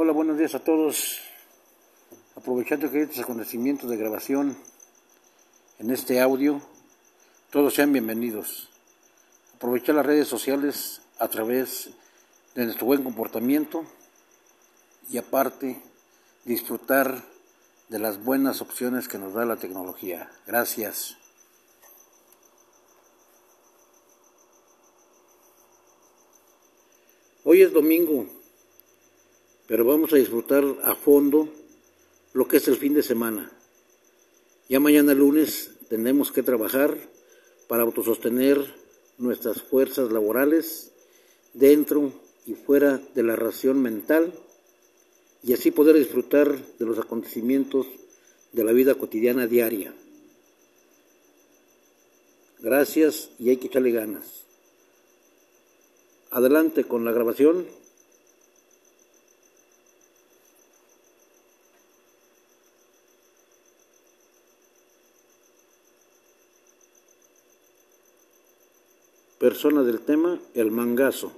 Hola, buenos días a todos. Aprovechando que estos acontecimientos de grabación en este audio, todos sean bienvenidos. Aprovechar las redes sociales a través de nuestro buen comportamiento y aparte disfrutar de las buenas opciones que nos da la tecnología. Gracias. Hoy es domingo, pero vamos a disfrutar a fondo lo que es el fin de semana. Ya mañana lunes tenemos que trabajar para autosostener nuestras fuerzas laborales dentro y fuera de la ración mental y así poder disfrutar de los acontecimientos de la vida cotidiana diaria. Gracias y hay que echarle ganas. Adelante con la grabación. Persona del tema, el mangazo.